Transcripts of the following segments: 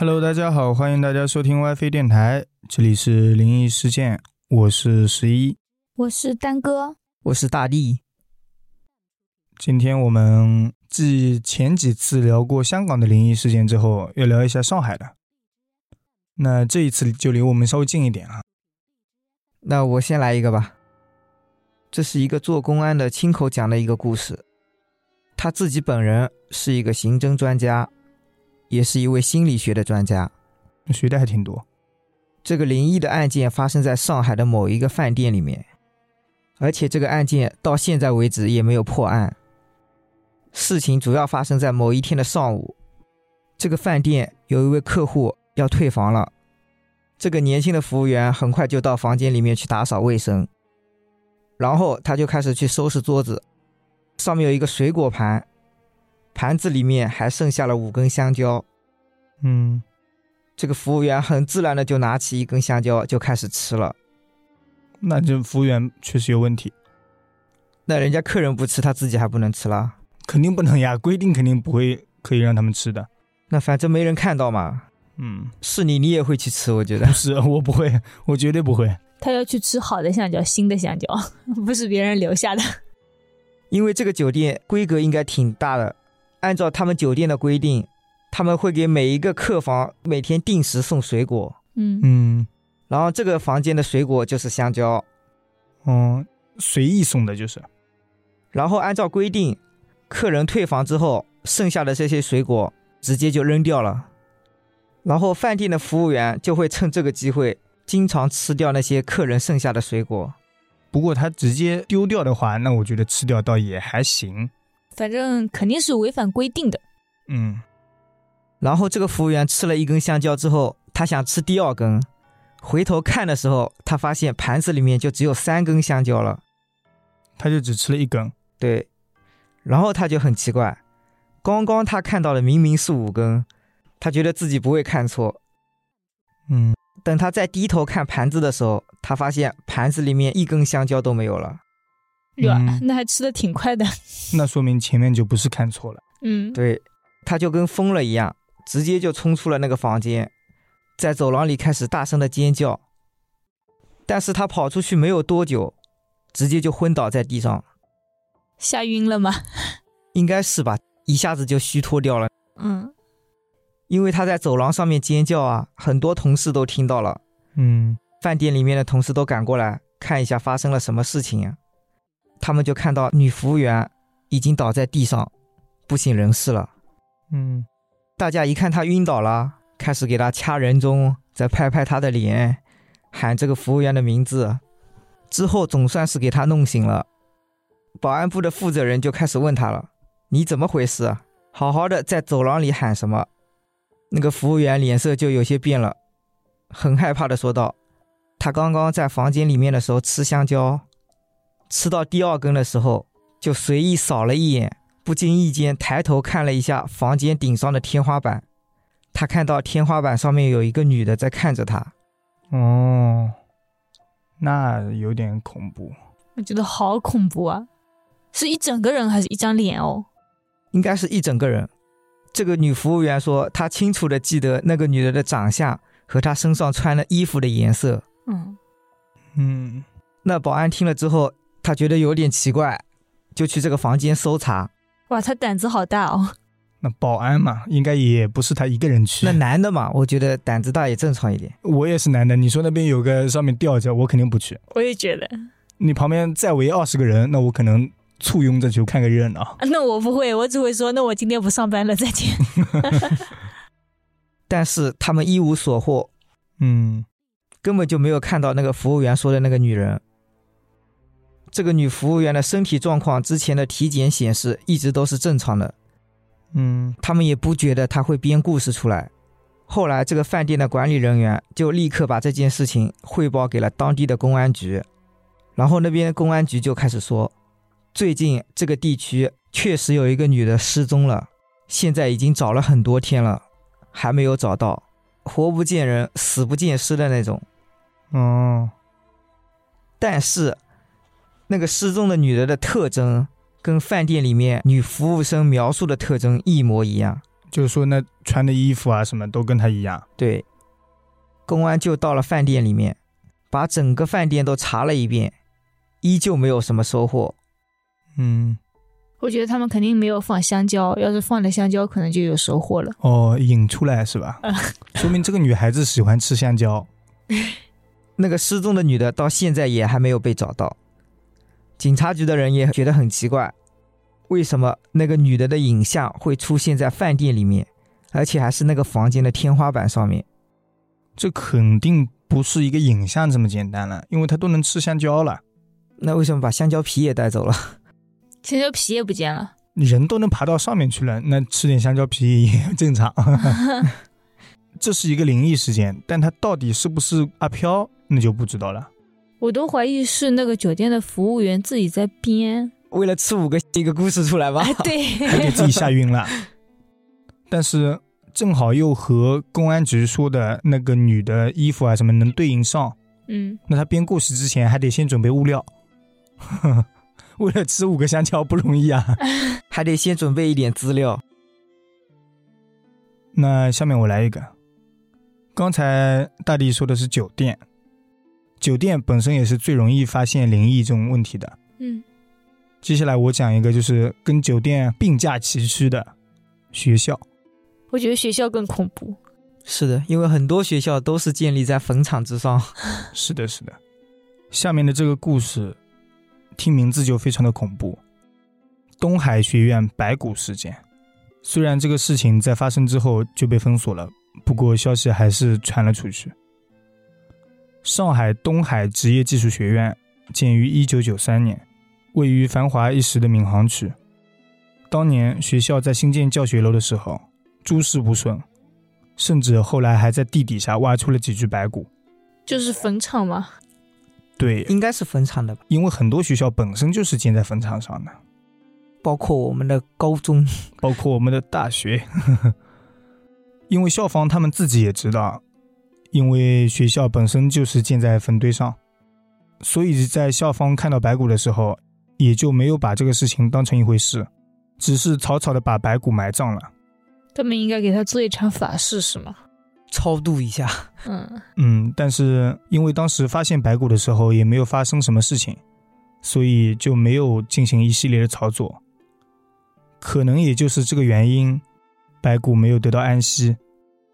Hello，大家好，欢迎大家收听 WiFi 电台，这里是灵异事件，我是十一，我是丹哥，我是大力。今天我们继前几次聊过香港的灵异事件之后，要聊一下上海的。那这一次就离我们稍微近一点啊。那我先来一个吧。这是一个做公安的亲口讲的一个故事，他自己本人是一个刑侦专家，也是一位心理学的专家，学的还挺多。这个灵异的案件发生在上海的某一个饭店里面，而且这个案件到现在为止也没有破案。事情主要发生在某一天的上午，这个饭店有一位客户要退房了，这个年轻的服务员很快就到房间里面去打扫卫生。然后他就开始去收拾桌子，上面有一个水果盘，盘子里面还剩下了五根香蕉。嗯，这个服务员很自然的就拿起一根香蕉就开始吃了。那这服务员确实有问题。那人家客人不吃，他自己还不能吃了？肯定不能呀，规定肯定不会可以让他们吃的。那反正没人看到嘛。嗯，是你，你也会去吃？我觉得不是，我不会，我绝对不会。他要去吃好的香蕉，新的香蕉，不是别人留下的。因为这个酒店规格应该挺大的，按照他们酒店的规定，他们会给每一个客房每天定时送水果。嗯嗯，然后这个房间的水果就是香蕉，嗯，随意送的就是。然后按照规定，客人退房之后，剩下的这些水果直接就扔掉了，然后饭店的服务员就会趁这个机会。经常吃掉那些客人剩下的水果，不过他直接丢掉的话，那我觉得吃掉倒也还行。反正肯定是违反规定的。嗯。然后这个服务员吃了一根香蕉之后，他想吃第二根，回头看的时候，他发现盘子里面就只有三根香蕉了，他就只吃了一根。对。然后他就很奇怪，刚刚他看到的明明是五根，他觉得自己不会看错。嗯。等他再低头看盘子的时候，他发现盘子里面一根香蕉都没有了。哟，那还吃的挺快的。那说明前面就不是看错了。嗯，对，他就跟疯了一样，直接就冲出了那个房间，在走廊里开始大声的尖叫。但是他跑出去没有多久，直接就昏倒在地上。吓晕了吗？应该是吧，一下子就虚脱掉了。嗯。因为他在走廊上面尖叫啊，很多同事都听到了。嗯，饭店里面的同事都赶过来看一下发生了什么事情呀。他们就看到女服务员已经倒在地上，不省人事了。嗯，大家一看她晕倒了，开始给她掐人中，再拍拍她的脸，喊这个服务员的名字。之后总算是给她弄醒了。保安部的负责人就开始问她了：“你怎么回事？好好的在走廊里喊什么？”那个服务员脸色就有些变了，很害怕的说道：“他刚刚在房间里面的时候吃香蕉，吃到第二根的时候，就随意扫了一眼，不经意间抬头看了一下房间顶上的天花板，他看到天花板上面有一个女的在看着他。哦，那有点恐怖。我觉得好恐怖啊！是一整个人还是一张脸哦？应该是一整个人。”这个女服务员说：“她清楚的记得那个女的的长相和她身上穿的衣服的颜色。”嗯嗯。那保安听了之后，他觉得有点奇怪，就去这个房间搜查。哇，他胆子好大哦！那保安嘛，应该也不是他一个人去。那男的嘛，我觉得胆子大也正常一点。我也是男的，你说那边有个上面吊着，我肯定不去。我也觉得。你旁边再围二十个人，那我可能。簇拥着去看个热闹，那我不会，我只会说，那我今天不上班了，再见。但是他们一无所获，嗯，根本就没有看到那个服务员说的那个女人。这个女服务员的身体状况，之前的体检显示一直都是正常的，嗯，他们也不觉得她会编故事出来。后来，这个饭店的管理人员就立刻把这件事情汇报给了当地的公安局，然后那边公安局就开始说。最近这个地区确实有一个女的失踪了，现在已经找了很多天了，还没有找到，活不见人，死不见尸的那种。哦，但是那个失踪的女的的特征跟饭店里面女服务生描述的特征一模一样。就是说那穿的衣服啊什么都跟她一样。对，公安就到了饭店里面，把整个饭店都查了一遍，依旧没有什么收获。嗯，我觉得他们肯定没有放香蕉，要是放了香蕉，可能就有收获了。哦，引出来是吧？说明这个女孩子喜欢吃香蕉。那个失踪的女的到现在也还没有被找到，警察局的人也觉得很奇怪，为什么那个女的的影像会出现在饭店里面，而且还是那个房间的天花板上面？这肯定不是一个影像这么简单了，因为她都能吃香蕉了，那为什么把香蕉皮也带走了？香蕉皮也不见了，人都能爬到上面去了，那吃点香蕉皮也正常。这是一个灵异事件，但它到底是不是阿飘，那就不知道了。我都怀疑是那个酒店的服务员自己在编。为了吃五个一个故事出来吧？哎，对，还给自己吓晕了。但是正好又和公安局说的那个女的衣服啊什么能对应上，嗯，那他编故事之前还得先准备物料。为了吃五个香蕉不容易啊。还得先准备一点资料。那下面我来一个，刚才大地说的是酒店，酒店本身也是最容易发现灵异这种问题的。嗯，接下来我讲一个，就是跟酒店并驾齐驱的学校。我觉得学校更恐怖。是的，因为很多学校都是建立在坟场之上。是的，是的。下面的这个故事，听名字就非常的恐怖。东海学院白骨事件，虽然这个事情在发生之后就被封锁了，不过消息还是传了出去。上海东海职业技术学院建于一九九三年，位于繁华一时的闵行区。当年学校在新建教学楼的时候，诸事不顺，甚至后来还在地底下挖出了几具白骨。就是坟场吗。对，应该是坟场的吧？因为很多学校本身就是建在坟场上的，包括我们的高中。包括我们的大学。因为校方他们自己也知道，因为学校本身就是建在坟堆上，所以在校方看到白骨的时候，也就没有把这个事情当成一回事，只是草草的把白骨埋葬了。他们应该给他做一场法事，是吗？超度一下，嗯，嗯，但是因为当时发现白骨的时候也没有发生什么事情，所以就没有进行一系列的操作。可能也就是这个原因，白骨没有得到安息。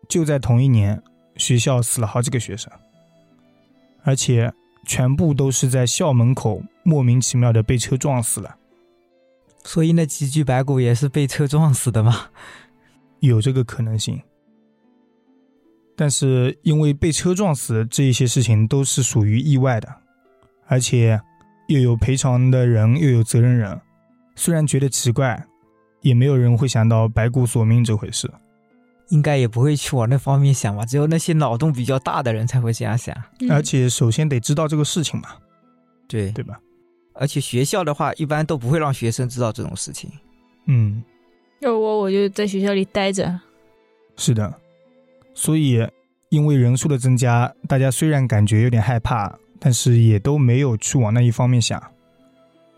就在同一年，学校死了好几个学生，而且全部都是在校门口莫名其妙的被车撞死了。所以那几具白骨也是被车撞死的吗？有这个可能性。但是因为被车撞死这一些事情都是属于意外的，而且又有赔偿的人，又有责任人，虽然觉得奇怪，也没有人会想到白骨索命这回事。应该也不会去往那方面想吧？只有那些脑洞比较大的人才会这样想。嗯而且首先得知道这个事情嘛，对，对吧？而且学校的话，一般都不会让学生知道这种事情。嗯，要我我就在学校里待着。是的。所以因为人数的增加，大家虽然感觉有点害怕，但是也都没有去往那一方面想。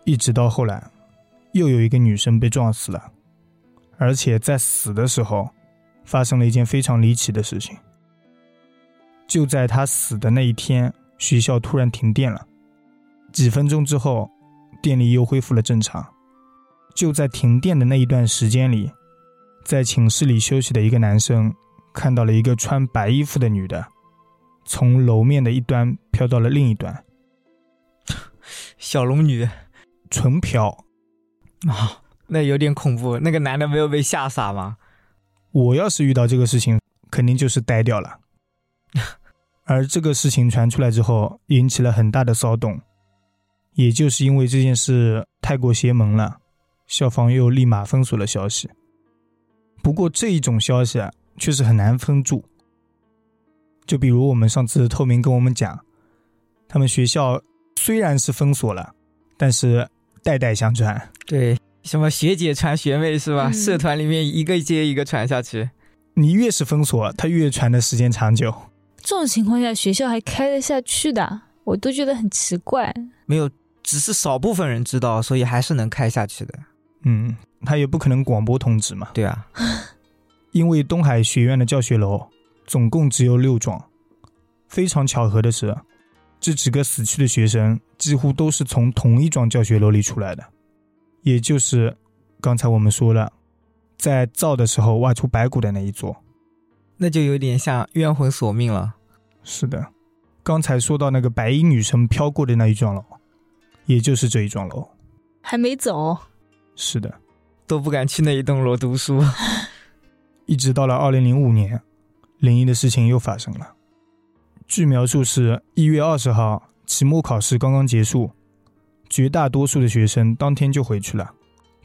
一直到后来，又有一个女生被撞死了，而且在死的时候，发生了一件非常离奇的事情。就在他死的那一天，学校突然停电了，几分钟之后，电力又恢复了正常。就在停电的那一段时间里，在寝室里休息的一个男生看到了一个穿白衣服的女的，从楼面的一端飘到了另一端，小龙女纯飘。啊、那有点恐怖。那个男的没有被吓傻吗？我要是遇到这个事情，肯定就是呆掉了。而这个事情传出来之后，引起了很大的骚动。也就是因为这件事太过邪门了，校方又立马封锁了消息。不过这一种消息啊，确实很难封住。就比如我们上次透明跟我们讲，他们学校虽然是封锁了，但是代代相传。对，什么学姐传学妹是吧？嗯社团里面一个接一个传下去。你越是封锁，他越传的时间长久。这种情况下，学校还开得下去的，我都觉得很奇怪。没有，只是少部分人知道，所以还是能开下去的。嗯，他也不可能广播通知嘛。对啊，因为东海学院的教学楼总共只有六幢，非常巧合的是，这几个死去的学生几乎都是从同一幢教学楼里出来的，也就是刚才我们说了，在造的时候挖出白骨的那一座。那就有点像冤魂索命了。是的，刚才说到那个白衣女神飘过的那一幢楼，也就是这一幢楼。还没走，是的，都不敢去那一栋楼读书。一直到了二零零五年，灵异的事情又发生了。据描述是一月二十号，期末考试刚刚结束，绝大多数的学生当天就回去了，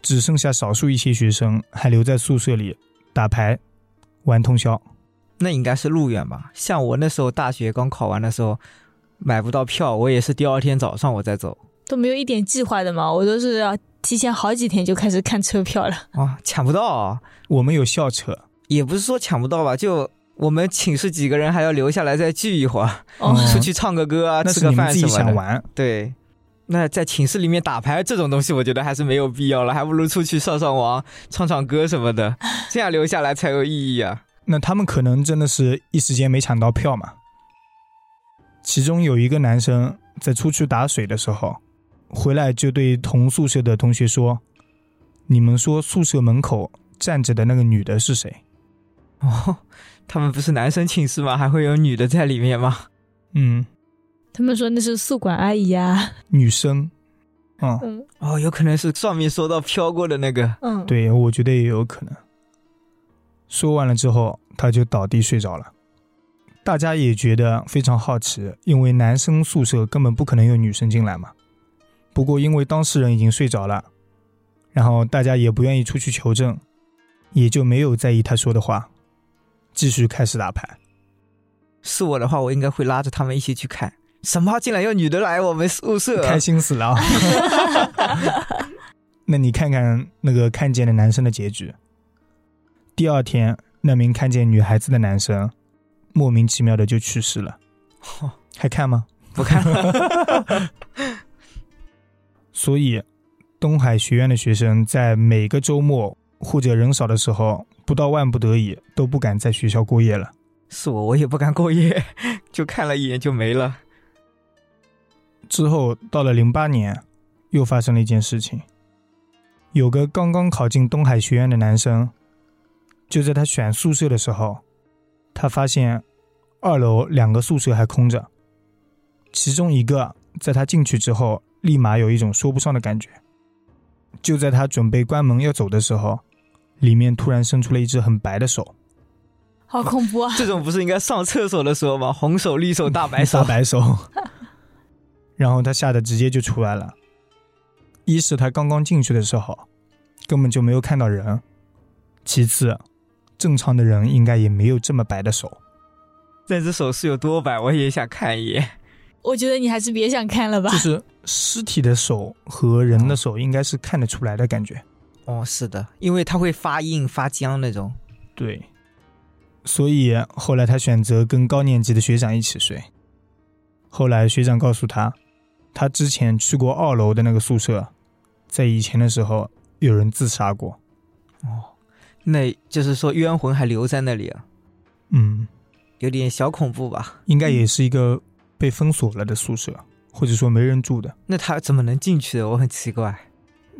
只剩下少数一些学生还留在宿舍里打牌、玩通宵。那应该是路远吧？像我那时候大学刚考完的时候，买不到票，我也是第二天早上我再走。都没有一点计划的嘛，我都是要提前好几天就开始看车票了。啊，抢不到啊！我们有校车，也不是说抢不到吧，就我们寝室几个人还要留下来再聚一会儿，哦，嗯出去唱个歌啊，吃个饭什么的。想玩。对，那在寝室里面打牌这种东西，我觉得还是没有必要了，还不如出去上上网、唱唱歌什么的，这样留下来才有意义啊。那他们可能真的是一时间没抢到票嘛。其中有一个男生在出去打水的时候，回来就对同宿舍的同学说：“你们说宿舍门口站着的那个女的是谁哦，他们不是男生寝室吗？还会有女的在里面吗？？”嗯，他们说那是宿管阿姨啊。女生。嗯，嗯哦，有可能是上面说到飘过的那个。嗯，，对，我觉得也有可能。说完了之后，他就倒地睡着了。大家也觉得非常好奇，因为男生宿舍根本不可能有女生进来嘛。不过因为当事人已经睡着了，然后大家也不愿意出去求证，也就没有在意他说的话，继续开始打牌。是我的话，我应该会拉着他们一起去看。什么？竟然有女的来我们宿舍？开心死了啊！那你看看那个看见的男生的结局。第二天，那名看见女孩子的男生莫名其妙的就去世了。还看吗？不看了。所以，东海学院的学生在每个周末或者人少的时候，不到万不得已都不敢在学校过夜了。是我，我也不敢过夜，就看了一眼就没了。之后到了零八年，又发生了一件事情。有个刚刚考进东海学院的男生，就在他选宿舍的时候，他发现二楼两个宿舍还空着，其中一个在他进去之后，立马有一种说不上的感觉。就在他准备关门要走的时候，里面突然伸出了一只很白的手，好恐怖啊！这种不是应该上厕所的时候吗？红手、绿手、大白手。大白手。然后他吓得直接就出来了。一是他刚刚进去的时候，根本就没有看到人；其次，正常的人应该也没有这么白的手。那只手是有多白？我也想看一眼。我觉得你还是别想看了吧就。是尸体的手和人的手应该是看得出来的感觉。哦，是的，因为它会发硬、发僵那种。对，所以后来他选择跟高年级的学长一起睡。后来学长告诉他，他之前去过二楼的那个宿舍，在以前的时候有人自杀过。哦，那就是说冤魂还留在那里啊，嗯，有点小恐怖吧？应该也是一个被封锁了的宿舍，或者说没人住的，那他怎么能进去的？我很奇怪。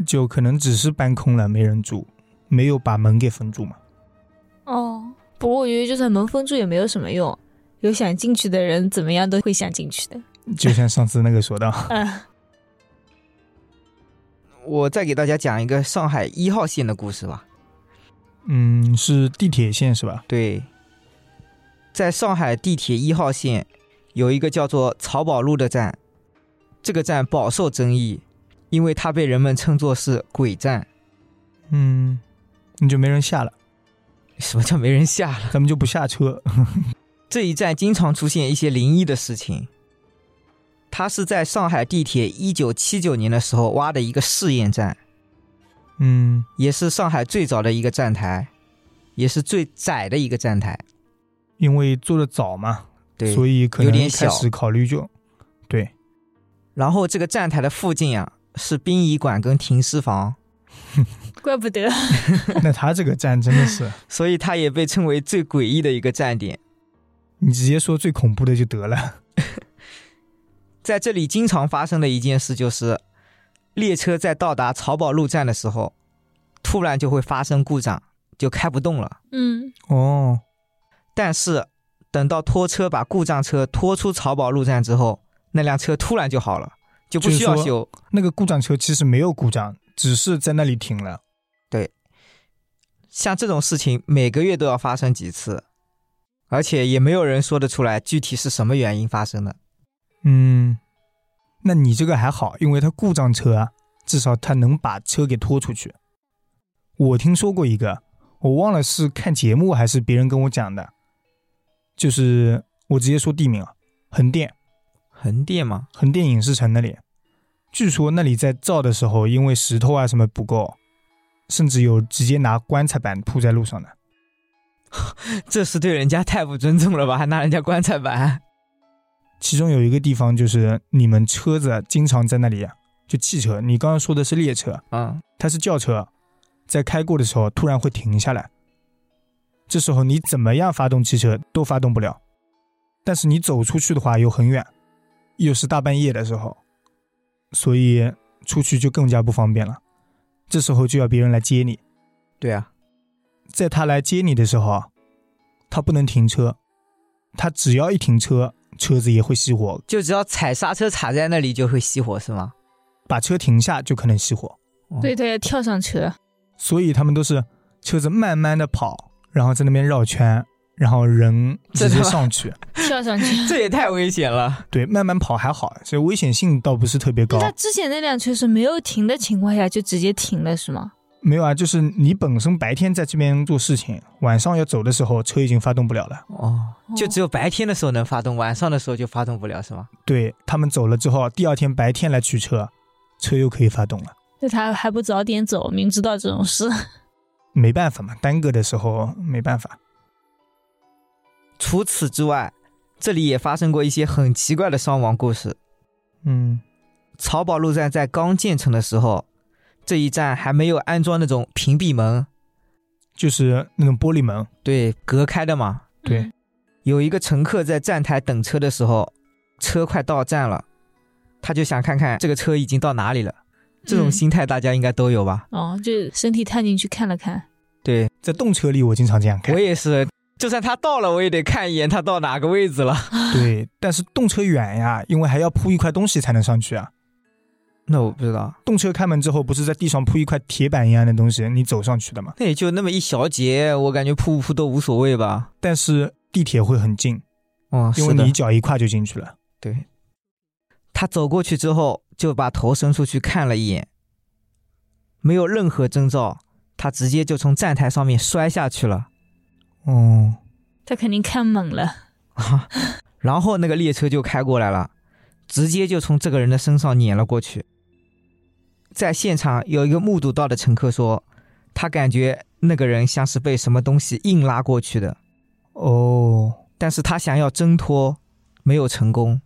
就可能只是搬空了，没人住，没有把门给封住嘛。哦，不过我觉得就算门封住也没有什么用，有想进去的人怎么样都会想进去的。就像上次那个说到，嗯，我再给大家讲一个上海一号线的故事吧。嗯，是地铁线是吧？对，在上海地铁一号线有一个叫做漕宝路的站，这个站饱受争议，因为它被人们称作是鬼站。嗯，你就没人下了，什么叫没人下了？咱们就不下车。这一站经常出现一些灵异的事情。它是在上海地铁一九七九年的时候挖的一个试验站，嗯，也是上海最早的一个站台，也是最窄的一个站台。因为做的早嘛，对，所以可能有点小开始考虑就，对，然后这个站台的附近啊是殡仪馆跟停尸房，怪不得。那他这个站真的是，所以他也被称为最诡异的一个站点。你直接说最恐怖的就得了。在这里经常发生的一件事就是，列车在到达漕宝路站的时候，突然就会发生故障，就开不动了。嗯，哦，但是等到拖车把故障车拖出漕宝路站之后，那辆车突然就好了，就不需要修。那个故障车其实没有故障，只是在那里停了。对像这种事情每个月都要发生几次，而且也没有人说得出来具体是什么原因发生的。嗯，那你这个还好，因为它故障车啊，至少它能把车给拖出去。我听说过一个，我忘了是看节目还是别人跟我讲的，就是我直接说地名啊，横店，横店嘛，横店影视城那里，据说那里在造的时候，因为石头啊什么不够，甚至有直接拿棺材板铺在路上的。这是对人家太不尊重了吧？还拿人家棺材板？其中有一个地方就是你们车子经常在那里，就汽车，你刚刚说的是列车，啊，它是轿车，在开过的时候突然会停下来，这时候你怎么样发动汽车都发动不了，但是你走出去的话又很远，又是大半夜的时候，所以出去就更加不方便了。这时候就要别人来接你，对啊，在他来接你的时候啊，他不能停车，他只要一停车，车子也会熄火，就只要踩刹车踩在那里就会熄火是吗？把车停下就可能熄火。对对，跳上车。所以他们都是车子慢慢的跑，然后在那边绕圈，然后人直接上去。跳上去。这也太危险了。对，慢慢跑还好，所以危险性倒不是特别高那。之前那辆车是没有停的情况下就直接停了是吗？没有啊，就是你本身白天在这边做事情，晚上要走的时候，车已经发动不了了。哦，就只有白天的时候能发动，晚上的时候就发动不了是吗？对他们走了之后，第二天白天来取车，车又可以发动了。那他还不早点走，明知道这种事。没办法嘛，耽搁的时候没办法。除此之外，这里也发生过一些很奇怪的伤亡故事。嗯，漕宝路站在刚建成的时候，这一站还没有安装那种屏蔽门，就是那种玻璃门，对，隔开的嘛。对嗯有一个乘客在站台等车的时候，车快到站了，他就想看看这个车已经到哪里了。这种嗯心态大家应该都有吧？哦，就身体探进去看了看。对在动车里我经常这样看我。也是，就算他到了，我也得看一眼他到哪个位置了。对，但是动车远呀，因为还要铺一块东西才能上去啊。那我不知道，动车开门之后，不是在地上铺一块铁板一样的东西，你走上去的吗？那也就那么一小节，我感觉铺不铺都无所谓吧。但是地铁会很近，哦，是的因为你一脚一跨就进去了。对，他走过去之后，就把头伸出去看了一眼，没有任何征兆，他直接就从站台上面摔下去了。哦，他肯定看懵了。啊，然后那个列车就开过来了，直接就从这个人的身上碾了过去。在现场有一个目睹到的乘客说，他感觉那个人像是被什么东西硬拉过去的，哦，但是他想要挣脱，没有成功。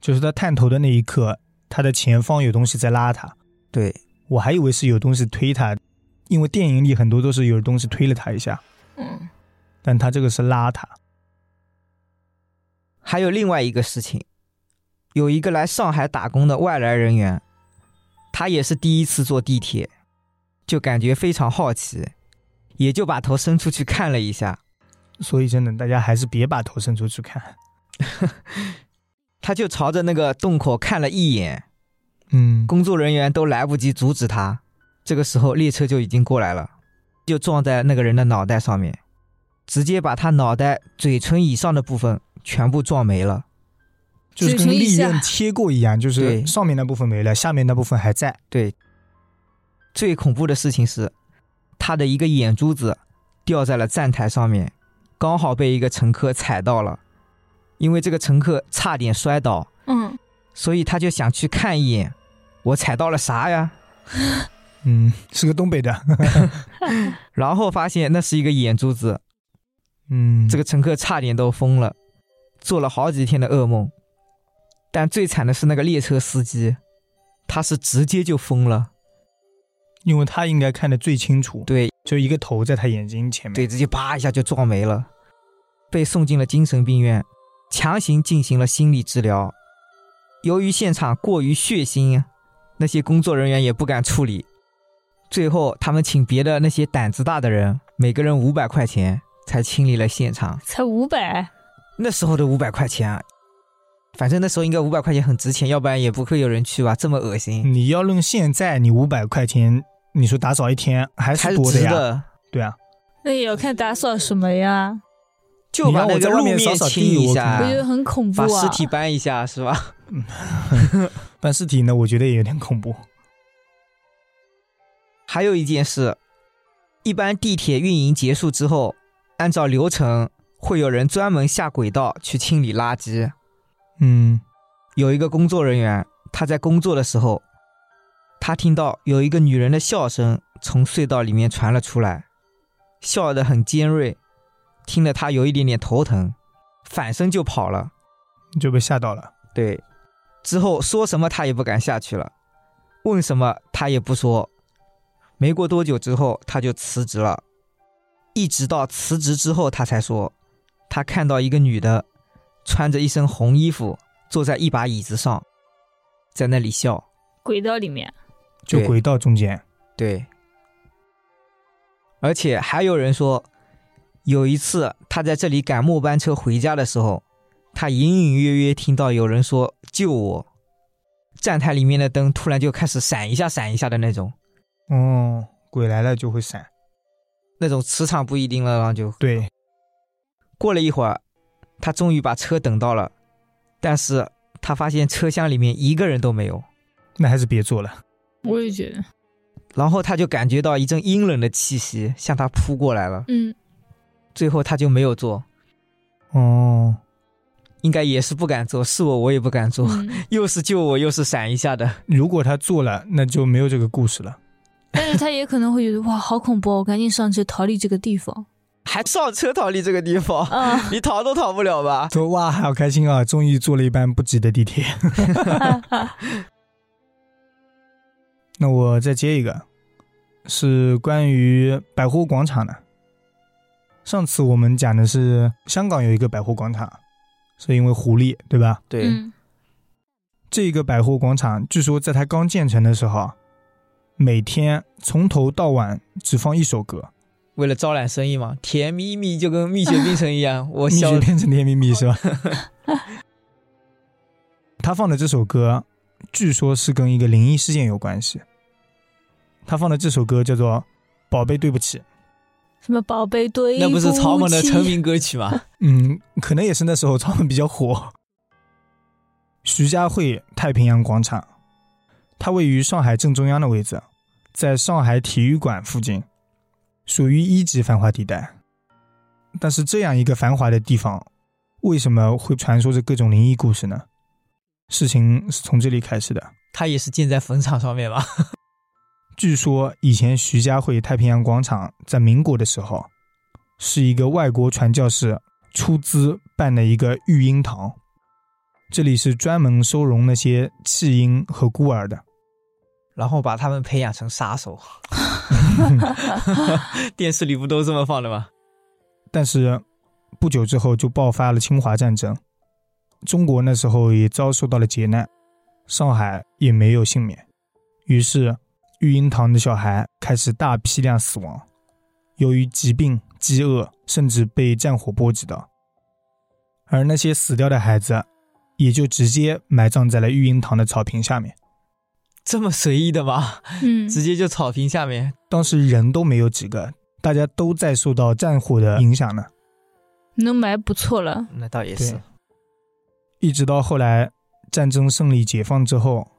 就是他探头的那一刻，他的前方有东西在拉他，对，我还以为是有东西推他，因为电影里很多都是有东西推了他一下，嗯，但他这个是拉他。还有另外一个事情，有一个来上海打工的外来人员，他也是第一次坐地铁，就感觉非常好奇，也就把头伸出去看了一下。所以真的，大家还是别把头伸出去看。他就朝着那个洞口看了一眼，嗯，工作人员都来不及阻止他。这个时候，列车就已经过来了，就撞在那个人的脑袋上面，直接把他脑袋嘴唇以上的部分全部撞没了。就是跟利刃切过一样，就是上面那部分没了，下面那部分还在。对，最恐怖的事情是，他的一个眼珠子掉在了站台上面，刚好被一个乘客踩到了。因为这个乘客差点摔倒，嗯，所以他就想去看一眼，我踩到了啥呀？嗯，是个东北的。然后发现那是一个眼珠子，嗯，这个乘客差点都疯了，做了好几天的噩梦。但最惨的是那个列车司机，他是直接就疯了。因为他应该看得最清楚，对就一个头在他眼睛前面。对，直接啪一下就撞没了，被送进了精神病院，强行进行了心理治疗。由于现场过于血腥，那些工作人员也不敢处理。最后，他们请别的那些胆子大的人，每个人五百块钱，才清理了现场。才五百，那时候的五百块钱啊，反正那时候应该五百块钱很值钱，要不然也不会有人去吧，这么恶心，你要论现在，你五百块钱，你说打扫一天还还是是多的呀？值的。对啊，那也要看打扫什么呀？就把我在路面面扫扫清一下我觉得很恐怖啊！把尸体搬一下，是吧？搬尸体呢，我觉得也有点恐怖。还有一件事，一般地铁运营结束之后，按照流程会有人专门下轨道去清理垃圾。嗯，有一个工作人员，他在工作的时候，他听到有一个女人的笑声从隧道里面传了出来，笑得很尖锐，听得他有一点点头疼，反身就跑了。就被吓到了。对，之后说什么他也不敢下去了，问什么他也不说。没过多久之后，他就辞职了，一直到辞职之后，他才说，他看到一个女的，穿着一身红衣服，坐在一把椅子上，在那里笑。轨道里面，就轨道中间，对，而且还有人说，有一次他在这里赶末班车回家的时候，他隐隐约约听到有人说“救我”，站台里面的灯突然就开始闪一下闪一下的那种，哦，鬼来了就会闪。那种磁场不一定了，然后就。对，过了一会儿，他终于把车等到了，但是他发现车厢里面一个人都没有，那还是别坐了。我也觉得，然后他就感觉到一阵阴冷的气息向他扑过来了，嗯，最后他就没有坐，哦，应该也是不敢坐，是我我也不敢坐。嗯 又是救我，又是闪一下的。如果他坐了，那就没有这个故事了。但是他也可能会觉得哇，好恐怖哦，我赶紧上车逃离这个地方还上车逃离这个地方，啊！你逃都逃不了吧？说哇，好开心啊，终于坐了一班不挤的地铁。那我再接一个，是关于百货广场的。上次我们讲的是香港有一个百货广场，是因为狐狸，对吧？对，嗯，这个百货广场据说在它刚建成的时候，每天从头到晚只放一首歌，为了招揽生意嘛，甜蜜蜜就跟蜜雪冰城一样，我蜜雪变成甜蜜蜜是吧？他放的这首歌，据说是跟一个灵异事件有关系。他放的这首歌叫做《宝贝对不起》，什么宝贝对那不是草蜢的成名歌曲吗？嗯，可能也是那时候草蜢比较火。徐家汇太平洋广场，它位于上海正中央的位置，在上海体育馆附近，属于一级繁华地带。但是这样一个繁华的地方，为什么会传说着各种灵异故事呢？事情是从这里开始的。它也是建在坟场上面吧？据说以前徐家汇太平洋广场在民国的时候，是一个外国传教士出资办的一个育婴堂，这里是专门收容那些弃婴和孤儿的。然后把他们培养成杀手。电视里不都这么放的吗？但是不久之后就爆发了侵华战争，中国那时候也遭受到了劫难，上海也没有幸免。于是育婴堂的小孩开始大批量死亡，由于疾病、饥饿，甚至被战火波及到。而那些死掉的孩子，也就直接埋葬在了育婴堂的草坪下面。这么随意的吗？嗯，直接就草坪下面。当时人都没有几个，大家都在受到战火的影响呢。能埋不错了。那倒也是。一直到后来战争胜利解放之后，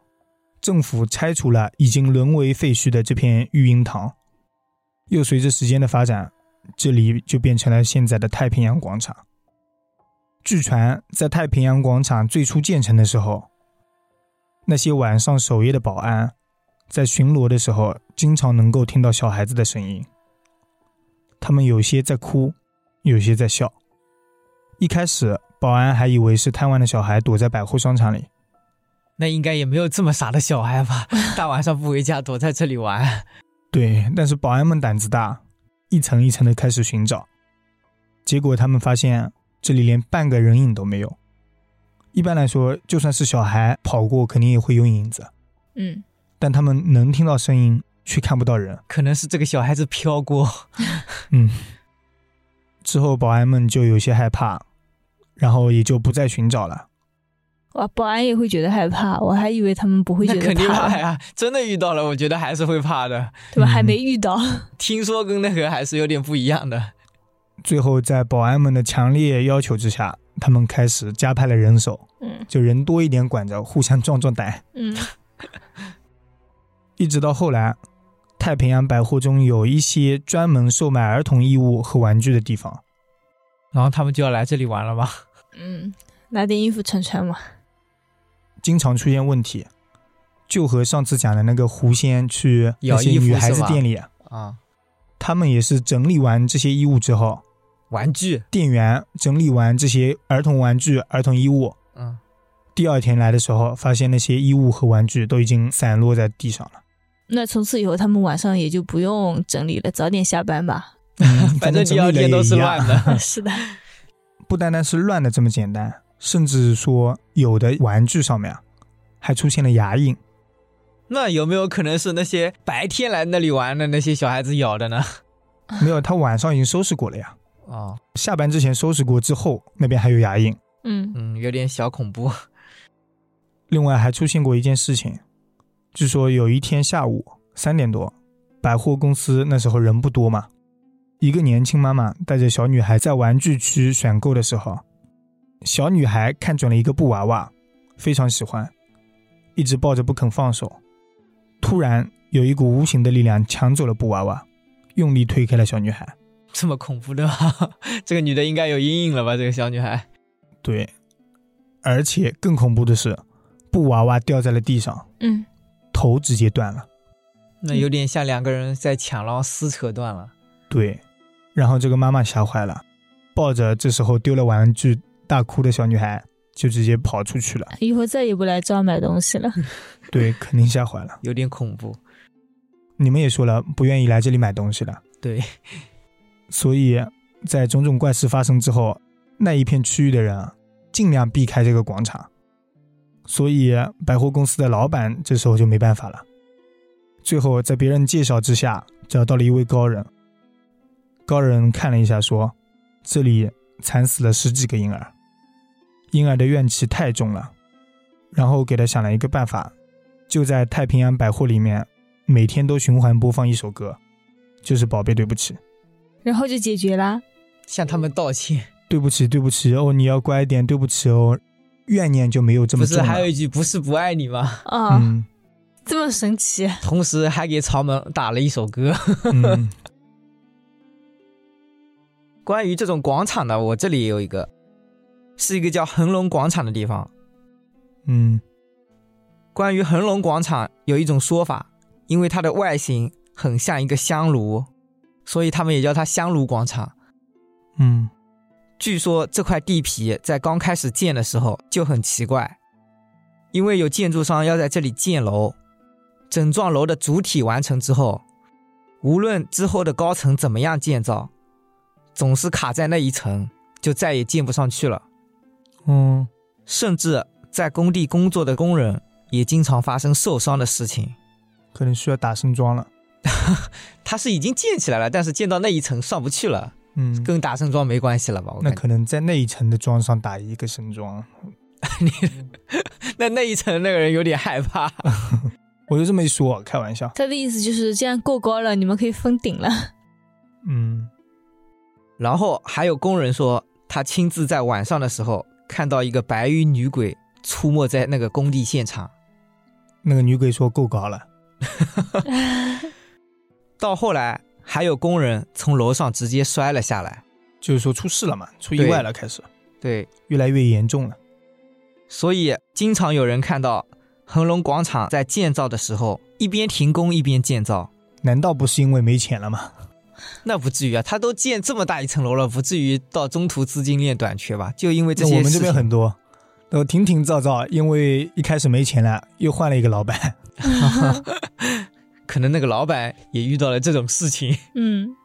政府拆除了已经沦为废墟的这片育婴堂，又随着时间的发展，这里就变成了现在的太平洋广场。据传，在太平洋广场最初建成的时候，那些晚上守夜的保安在巡逻的时候，经常能够听到小孩子的声音，他们有些在哭，有些在笑。一开始，保安还以为是贪玩的小孩躲在百货商场里，那应该也没有这么傻的小孩吧？大晚上不回家，躲在这里玩。对，但是保安们胆子大，一层一层的开始寻找，结果他们发现这里连半个人影都没有。一般来说，就算是小孩跑过，肯定也会有影子，嗯，但他们能听到声音，却看不到人。可能是这个小孩子飘过。嗯，之后保安们就有些害怕，然后也就不再寻找了。哇，保安也会觉得害怕，我还以为他们不会觉得定怕怕，呀！真的遇到了，我觉得还是会怕的。对吧？嗯还没遇到，听说跟那个还是有点不一样的。最后，在保安们的强烈要求之下，他们开始加派了人手，嗯。就人多一点管着，互相壮壮胆。嗯，一直到后来，太平洋百货中有一些专门售卖儿童衣物和玩具的地方，然后他们就要来这里玩了吧？嗯，拿点衣服穿穿嘛。经常出现问题，就和上次讲的那个狐仙去那要衣服些女孩子店里，啊，他们也是整理完这些衣物之后，玩具，店员整理完这些儿童玩具、儿童衣物，嗯，第二天来的时候，发现那些衣物和玩具都已经散落在地上了。那从此以后，他们晚上也就不用整理了，早点下班吧。嗯，反正第二天都是乱的。是的，不单单是乱的这么简单，甚至说有的玩具上面啊还出现了牙印。那有没有可能是那些白天来那里玩的那些小孩子咬的呢？没有，他晚上已经收拾过了呀。哦，下班之前收拾过之后，那边还有牙印。嗯嗯，有点小恐怖。另外还出现过一件事情，据说有一天下午三点多，百货公司那时候人不多嘛，一个年轻妈妈带着小女孩在玩具区选购的时候，小女孩看准了一个布娃娃，非常喜欢，一直抱着不肯放手。突然有一股无形的力量抢走了布娃娃，用力推开了小女孩。这么恐怖的吗？这个女的应该有阴影了吧？这个小女孩。对，而且更恐怖的是，布娃娃掉在了地上，嗯，头直接断了。那有点像两个人在抢，然后撕扯断了。对，然后这个妈妈吓坏了，抱着这时候丢了玩具大哭的小女孩，就直接跑出去了。以后再也不来这儿买东西了。对，肯定吓坏了。有点恐怖。你们也说了，不愿意来这里买东西了，对，所以在种种怪事发生之后，那一片区域的人，尽量避开这个广场。所以百货公司的老板这时候就没办法了。最后在别人介绍之下，找到了一位高人。高人看了一下，说：“这里惨死了十几个婴儿，婴儿的怨气太重了。”然后给他想了一个办法，就在太平洋百货里面，每天都循环播放一首歌，就是《宝贝对不起》。然后就解决啦。向他们道歉。对不起，对不起哦，你要乖一点，对不起哦，怨念就没有这不是么重了。还有一句“不是不爱你”吗？啊、嗯这么神奇。同时还给曹门打了一首歌。嗯 关于这种广场的，我这里也有一个，是一个叫恒隆广场的地方。嗯关于恒隆广场有一种说法，因为它的外形很像一个香炉，所以他们也叫它香炉广场。嗯据说这块地皮在刚开始建的时候就很奇怪，因为有建筑商要在这里建楼，整幢楼的主体完成之后，无论之后的高层怎么样建造，总是卡在那一层，就再也建不上去了。嗯，甚至在工地工作的工人也经常发生受伤的事情。可能需要打升桩了。它是已经建起来了，但是建到那一层上不去了，嗯，跟打升桩没关系了吧？那可能在那一层的桩上打一个升桩，那那一层那个人有点害怕。我就这么一说，开玩笑。他的意思就是这样够高了，你们可以封顶了。嗯然后还有工人说，他亲自在晚上的时候看到一个白衣女鬼出没在那个工地现场。那个女鬼说够高了。到后来，还有工人从楼上直接摔了下来。就是说出事了嘛，出意外了，开始对，越来越严重了。所以经常有人看到恒隆广场在建造的时候，一边停工一边建造。难道不是因为没钱了吗？那不至于啊，他都建这么大一层楼了，不至于到中途资金链短缺吧？就因为这些我们这边很多，都停停造造，因为一开始没钱了，又换了一个老板。可能那个老板也遇到了这种事情，嗯，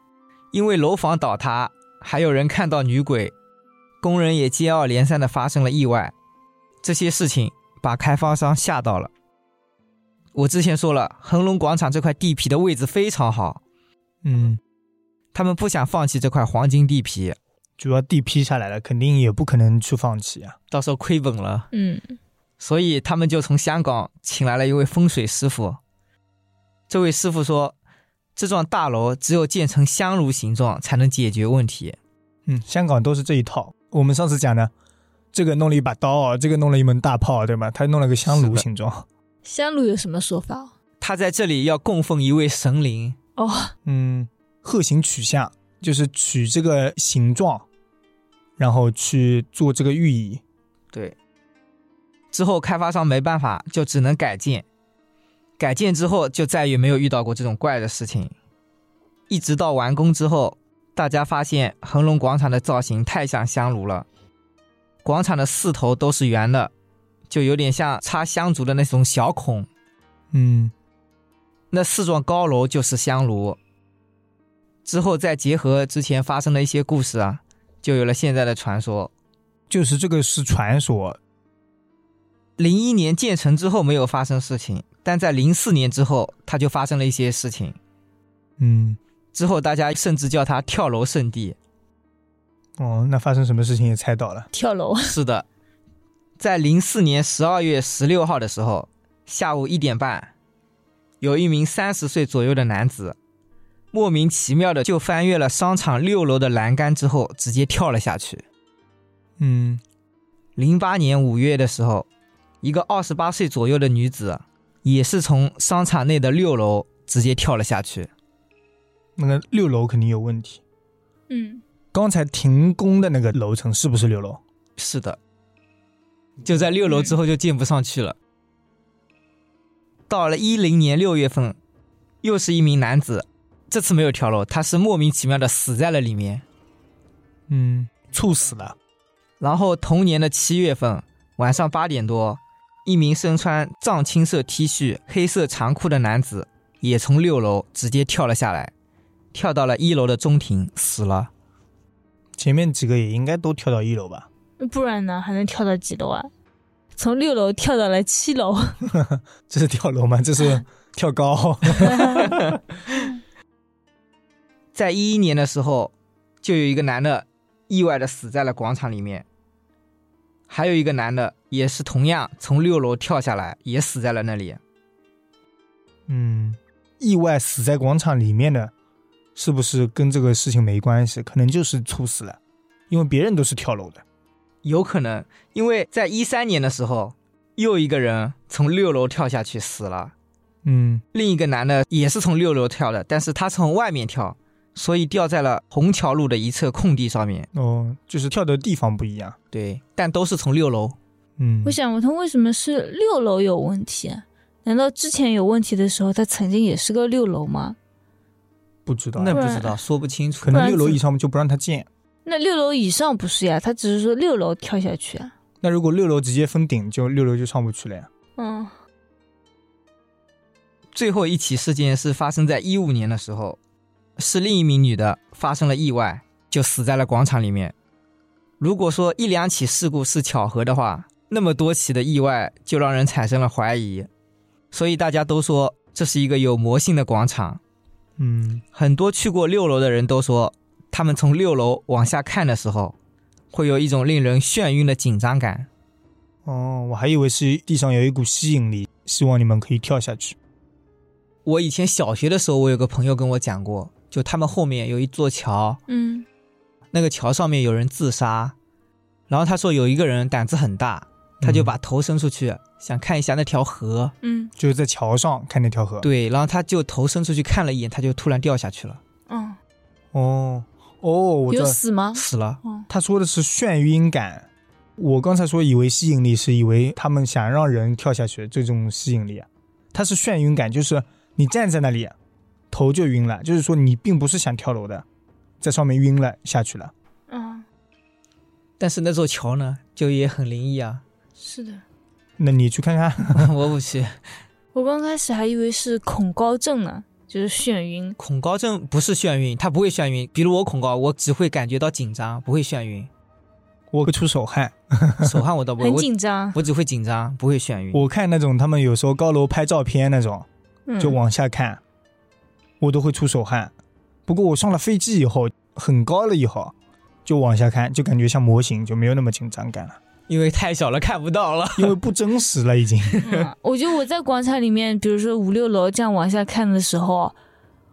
因为楼房倒塌，还有人看到女鬼，工人也接二连三的发生了意外，这些事情把开发商吓到了。我之前说了，恒隆广场这块地皮的位置非常好，嗯，他们不想放弃这块黄金地皮，主要地批下来了，肯定也不可能去放弃啊。到时候亏本了。嗯，所以他们就从香港请来了一位风水师傅。这位师傅说，这幢大楼只有建成香炉形状才能解决问题。嗯，香港都是这一套。我们上次讲的，这个弄了一把刀，这个弄了一门大炮，对吧？他弄了个香炉形状。香炉有什么说法？他在这里要供奉一位神灵，哦，嗯，鹤形取象就是取这个形状，然后去做这个寓意。对。之后开发商没办法，就只能改建。改建之后，就再也没有遇到过这种怪的事情。一直到完工之后，大家发现恒隆广场的造型太像香炉了，广场的四头都是圆的，就有点像插香烛的那种小孔。嗯那四幢高楼就是香炉。之后再结合之前发生的一些故事啊，就有了现在的传说。就是这个是传说。零一年建成之后没有发生事情，但在零四年之后，他就发生了一些事情。嗯，之后大家甚至叫他跳楼圣地。哦，那发生什么事情也猜到了。跳楼。是的，在零四年十二月十六号的时候，下午一点半，有一名三十岁左右的男子，莫名其妙的就翻越了商场六楼的栏杆之后，直接跳了下去。嗯零八年五月的时候，一个二十八岁左右的女子，也是从商场内的六楼直接跳了下去。那个六楼肯定有问题。嗯，刚才停工的那个楼层是不是六楼？是的，就在六楼之后就建不上去了。到了一零年六月份，又是一名男子，这次没有跳楼，他是莫名其妙的死在了里面。嗯，猝死了。然后同年的七月份晚上八点多，一名身穿藏青色 T 恤、黑色长裤的男子也从六楼直接跳了下来，跳到了一楼的中庭，死了。前面几个也应该都跳到一楼吧？不然呢，还能跳到几楼啊？从六楼跳到了七楼。这是跳楼吗？这是跳高。在一一年的时候，就有一个男的意外的死在了广场里面，还有一个男的也是同样从六楼跳下来，也死在了那里。嗯，意外死在广场里面的，是不是跟这个事情没关系？可能就是猝死了，因为别人都是跳楼的。有可能，因为在一三年的时候，又一个人从六楼跳下去死了，嗯另一个男的也是从六楼跳的，但是他从外面跳，所以掉在了虹桥路的一侧空地上面。哦，就是跳的地方不一样。对，但都是从六楼。嗯我，想不通为什么是六楼有问题？难道之前有问题的时候，它曾经也是个六楼吗？不知道，那不知道，说不清楚可。能六楼以上就不让他建。那六楼以上不是呀？他只是说六楼跳下去啊。那如果六楼直接封顶，就六楼就上不去了呀。嗯最后一起事件是发生在一五年的时候，是另一名女的发生了意外，就死在了广场里面。如果说一两起事故是巧合的话，那么多起的意外就让人产生了怀疑，所以大家都说这是一个有魔性的广场。嗯，很多去过六楼的人都说，他们从六楼往下看的时候，会有一种令人眩晕的紧张感。哦，我还以为是地上有一股吸引力，希望你们可以跳下去。我以前小学的时候，我有个朋友跟我讲过，就他们后面有一座桥，嗯那个桥上面有人自杀，然后他说有一个人胆子很大，他就嗯把头伸出去、想看一下那条河，嗯就是在桥上看那条河。，对，然后他就头伸出去看了一眼，他就突然掉下去了，嗯，哦哦，有死吗？死了。哦他说的是眩晕感。我刚才说以为吸引力，是以为他们想让人跳下去这种吸引力啊。它是眩晕感，就是你站在那里，头就晕了，就是说你并不是想跳楼的，在上面晕了下去了。嗯，但是那座桥呢，就也很灵异啊，是的。那你去看看。我不去。我我刚开始还以为是恐高症呢，就是眩晕。恐高症不是眩晕，它不会眩晕。比如我恐高，我只会感觉到紧张，不会眩晕。我会出手汗，手汗我倒不会，很紧张，我只会紧张，不会眩晕。我看那种他们有时候高楼拍照片那种，嗯就往下看，我都会出手汗。不过我上了飞机以后，很高了以后，就往下看，就感觉像模型，就没有那么紧张感了，因为太小了看不到了。因为不真实了已经。嗯，我觉得我在广场里面，比如说五六楼这样往下看的时候，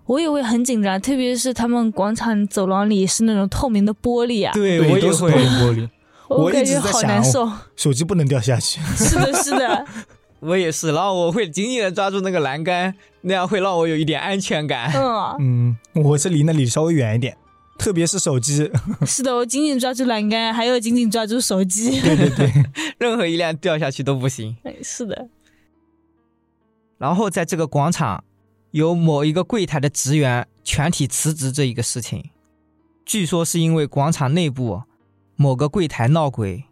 我也会很紧张，特别是他们广场走廊里是那种透明的玻璃啊，对对，我也都是透明会。玻璃，我感觉好难受。手机不能掉下去。是的，是的，我也是，然后我会紧紧的抓住那个栏杆，那样会让我有一点安全感。嗯，嗯，我是离那里稍微远一点，特别是手机。是的，我紧紧抓住栏杆，还有紧紧抓住手机。对对对，任何一辆掉下去都不行。哎是的，然后在这个广场，有某一个柜台的职员全体辞职这一个事情，据说是因为广场内部某个柜台闹鬼，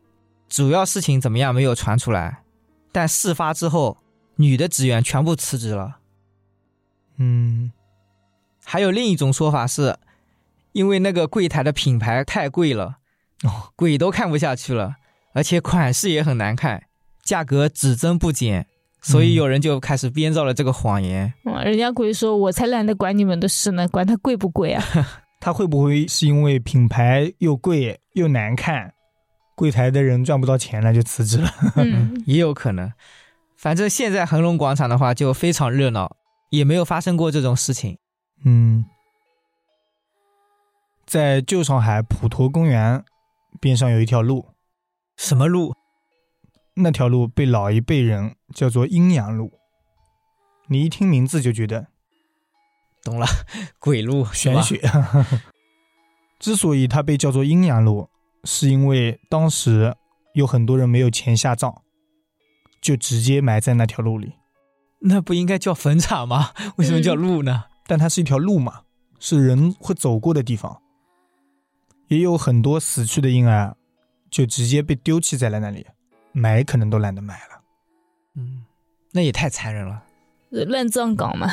主要事情怎么样没有传出来，但事发之后，女的职员全部辞职了。嗯，还有另一种说法是，因为那个柜台的品牌太贵了，哦，鬼都看不下去了，而且款式也很难看，价格只增不减，所以嗯有人就开始编造了这个谎言。嗯，人家鬼说我才懒得管你们的事呢，管它贵不贵啊？他会不会是因为品牌又贵又难看，柜台的人赚不到钱了就辞职了？嗯，也有可能。反正现在恒隆广场的话就非常热闹，也没有发生过这种事情。嗯，在旧上海普陀公园边上有一条路，什么路？那条路被老一辈人叫做阴阳路。你一听名字就觉得懂了，鬼路玄学。之所以它被叫做阴阳路，是因为当时有很多人没有钱下葬，就直接埋在那条路里。那不应该叫坟场吗？为什么叫路呢？但它是一条路嘛，是人会走过的地方。也有很多死去的婴儿，就直接被丢弃在了那里，埋可能都懒得埋了，嗯，那也太残忍了，乱葬岗嘛。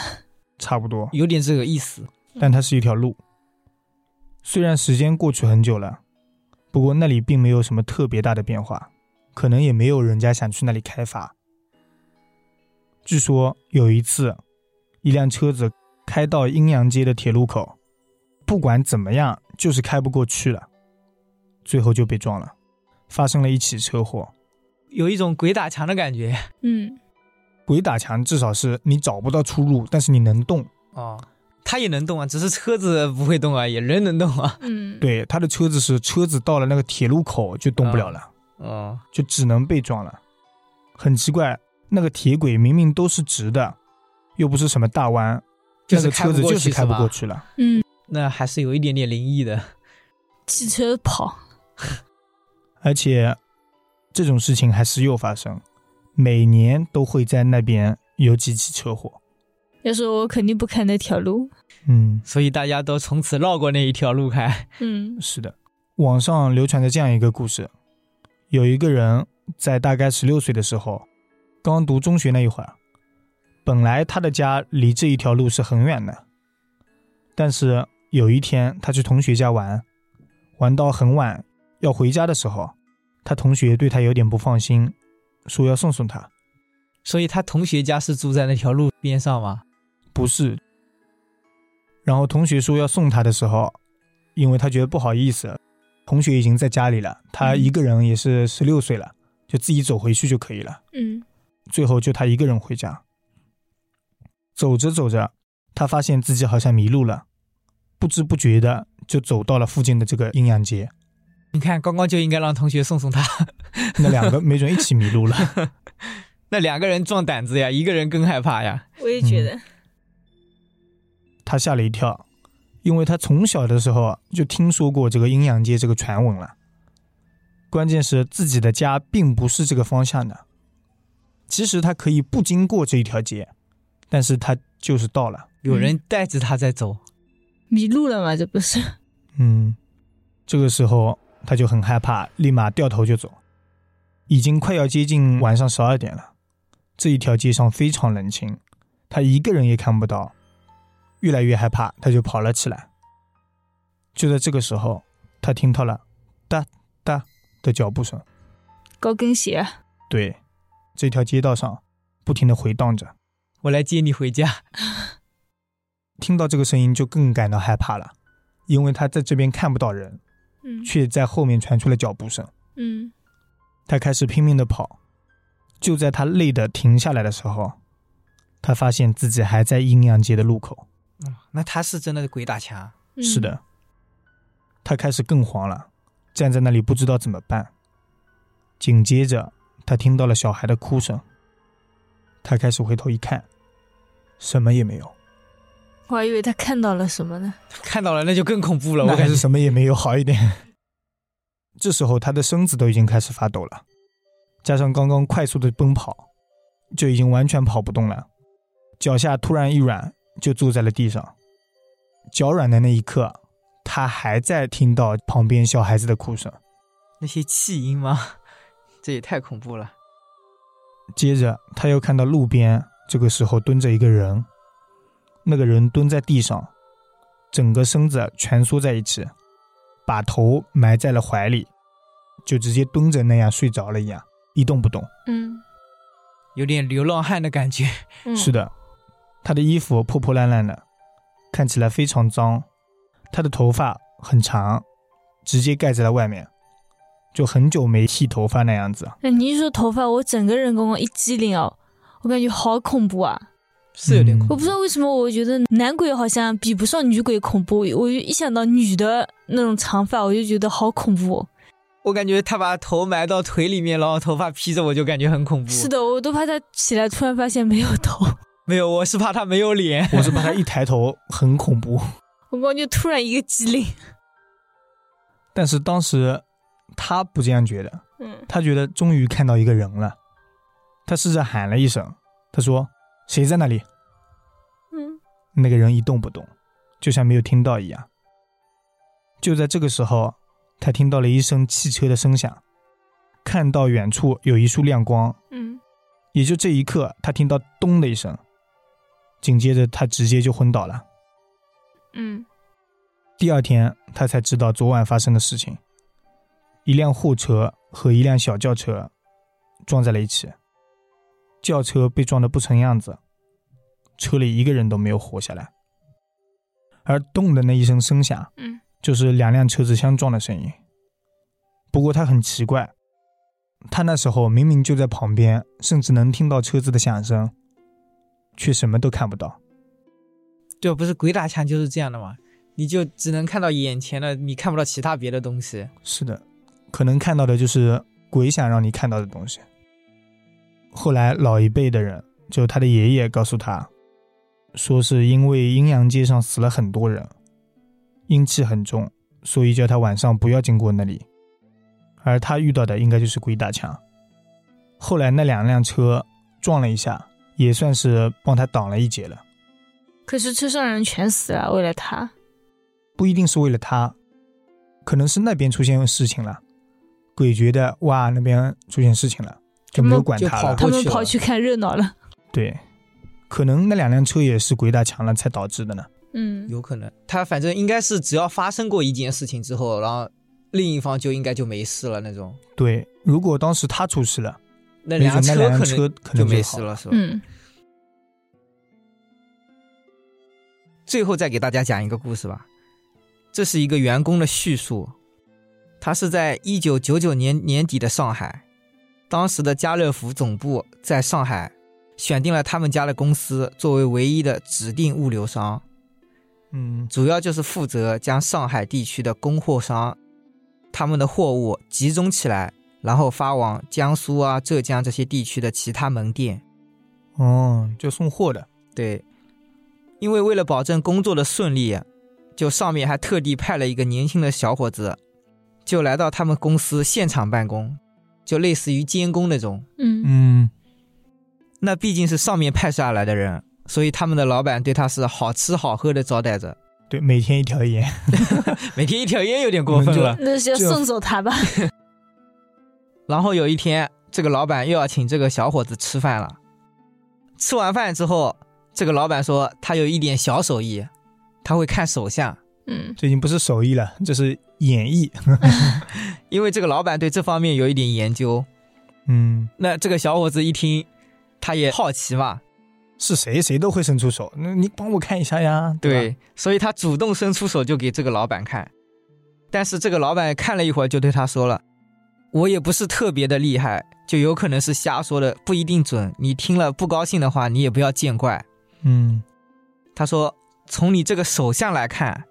差不多。有点这个意思。但它是一条路。虽然时间过去很久了，不过那里并没有什么特别大的变化，可能也没有人家想去那里开发。据说有一次，一辆车子开到阴阳街的铁路口，不管怎么样，就是开不过去了，最后就被撞了，发生了一起车祸。有一种鬼打墙的感觉嗯，鬼打墙至少是你找不到出路，但是你能动。哦，它也能动啊，只是车子不会动而已，人能动啊。嗯，，对，他的车子是车子到了那个铁路口就动不了了。哦，就只能被撞了。很奇怪，那个铁轨明明都是直的，又不是什么大弯，就是那个车子就是开不过去去了。嗯，那还是有一点点灵异的。汽车跑，而且这种事情还时有发生，每年都会在那边有几起车祸。要是我肯定不开那条路。嗯，所以大家都从此绕过那一条路开。嗯是的。网上流传着这样一个故事：有一个人在大概十六岁的时候，刚读中学那一会儿，本来他的家离这一条路是很远的，但是有一天他去同学家玩，玩到很晚要回家的时候，他同学对他有点不放心，说要送送他。所以他同学家是住在那条路边上吗？不是。然后同学说要送他的时候，因为他觉得不好意思，同学已经在家里了，他一个人也是十六岁了，就自己走回去就可以了。嗯最后就他一个人回家。走着走着，他发现自己好像迷路了，不知不觉的就走到了附近的这个阴阳街。你看，刚刚就应该让同学送送他。那两个没准一起迷路了。那两个人壮胆子呀，一个人更害怕呀。我也觉得。他吓了一跳，因为他从小的时候就听说过这个阴阳街这个传闻了。关键是自己的家并不是这个方向的，其实他可以不经过这一条街，但是他就是到了。有人带着他在走，迷路了嘛？这不是？嗯，这个时候他就很害怕，立马掉头就走。已经快要接近晚上十二点了，这一条街上非常冷清，他一个人也看不到，越来越害怕，他就跑了起来。就在这个时候，他听到了哒哒的脚步声，高跟鞋，对，这条街道上不停的回荡着。我来接你回家。听到这个声音就更感到害怕了，因为他在这边看不到人，嗯却在后面传出了脚步声。嗯，他开始拼命的跑，就在他累得停下来的时候，他发现自己还在阴阳街的路口。嗯，那他是真的鬼打墙。嗯是，的，他开始更慌了，站在那里不知道怎么办。紧接着，他听到了小孩的哭声，他开始回头一看，什么也没有，我还以为他看到了什么呢。看到了那就更恐怖了，我感觉那还是。什么也没有好一点。这时候，他的身子都已经开始发抖了，加上刚刚快速的奔跑，就已经完全跑不动了。脚下突然一软，就坐在了地上。脚软的那一刻，他还在听到旁边小孩子的哭声。那些气音吗？这也太恐怖了。接着，他又看到路边这个时候蹲着一个人，那个人蹲在地上，整个身子蜷缩在一起，把头埋在了怀里，就直接蹲着那样睡着了一样，一动不动。嗯，有点流浪汉的感觉。嗯是，的，他的衣服破破烂烂的，看起来非常脏，他的头发很长，直接盖在了外面，就很久没剃头发那样子。那你一说头发，我整个人刚刚一激灵哦，我感觉好恐怖啊！是有点恐怖我不知道为什么，我觉得男鬼好像比不上女鬼恐怖。我一想到女的那种长发，我就觉得好恐怖。哦我感觉他把头埋到腿里面，然后头发披着，我就感觉很恐怖。是，的，我都怕他起来突然发现没有头，没有，我是怕他没有脸。我是怕他一抬头很恐怖。我刚刚就突然一个机灵。但是当时他不这样觉得，嗯他觉得终于看到一个人了。他试着喊了一声，他说：“谁在那里嗯？”那个人一动不动，就像没有听到一样。就在这个时候，他听到了一声汽车的声响，看到远处有一束亮光。嗯，也就这一刻，他听到“咚”的一声，紧接着他直接就昏倒了。嗯第二天，他才知道昨晚发生的事情：一辆货车和一辆小轿车撞在了一起，轿车被撞得不成样子，车里一个人都没有活下来。而咚的那一声声响，嗯，就是两辆车子相撞的声音。不过他很奇怪，他那时候明明就在旁边，甚至能听到车子的响声，却什么都看不到。对，不是鬼打墙就是这样的嘛，你就只能看到眼前的，你看不到其他别的东西。是的，可能看到的就是鬼想让你看到的东西。后来老一辈的人，就他的爷爷告诉他，说是因为阴阳街上死了很多人，阴气很重，所以叫他晚上不要经过那里。而他遇到的应该就是鬼打墙。后来那两辆车撞了一下，也算是帮他挡了一劫了。可是车上人全死了，为了他。不一定是为了他，可能是那边出现事情了，鬼觉得哇那边出现事情了，就没有管他了。他们跑去看热闹了。对，可能那两辆车也是鬼打墙了才导致的呢。嗯，有可能，他反正应该是只要发生过一件事情之后，然后另一方就应该就没事了那种。对，如果当时他出事了，那辆车可就能好没事了，是吧？嗯。最后再给大家讲一个故事吧，这是一个员工的叙述，他是在一九九九年年底的上海，当时的家乐福总部在上海，选定了他们家的公司作为唯一的指定物流商，嗯。主要就是负责将上海地区的供货商他们的货物集中起来，然后发往江苏啊、浙江这些地区的其他门店。哦，就送货的，对，因为为了保证工作的顺利，就上面还特地派了一个年轻的小伙子，就来到他们公司现场办公，就类似于监工那种。嗯嗯那毕竟是上面派下来的人，所以他们的老板对他是好吃好喝的招待着，对，每天一条烟，每天一条烟有点过分了。那就送走他吧？然后有一天，这个老板又要请这个小伙子吃饭了，吃完饭之后，这个老板说他有一点小手艺，他会看手相，嗯这已经不是手艺了，这是演绎。因为这个老板对这方面有一点研究。嗯，那这个小伙子一听，他也好奇嘛，是谁谁都会伸出手，那你帮我看一下呀。吧，对，所以他主动伸出手就给这个老板看。但是这个老板看了一会儿，就对他说了：“我也不是特别的厉害，就有可能是瞎说的，不一定准。你听了不高兴的话，你也不要见怪。嗯，”他说：“从你这个手相来看，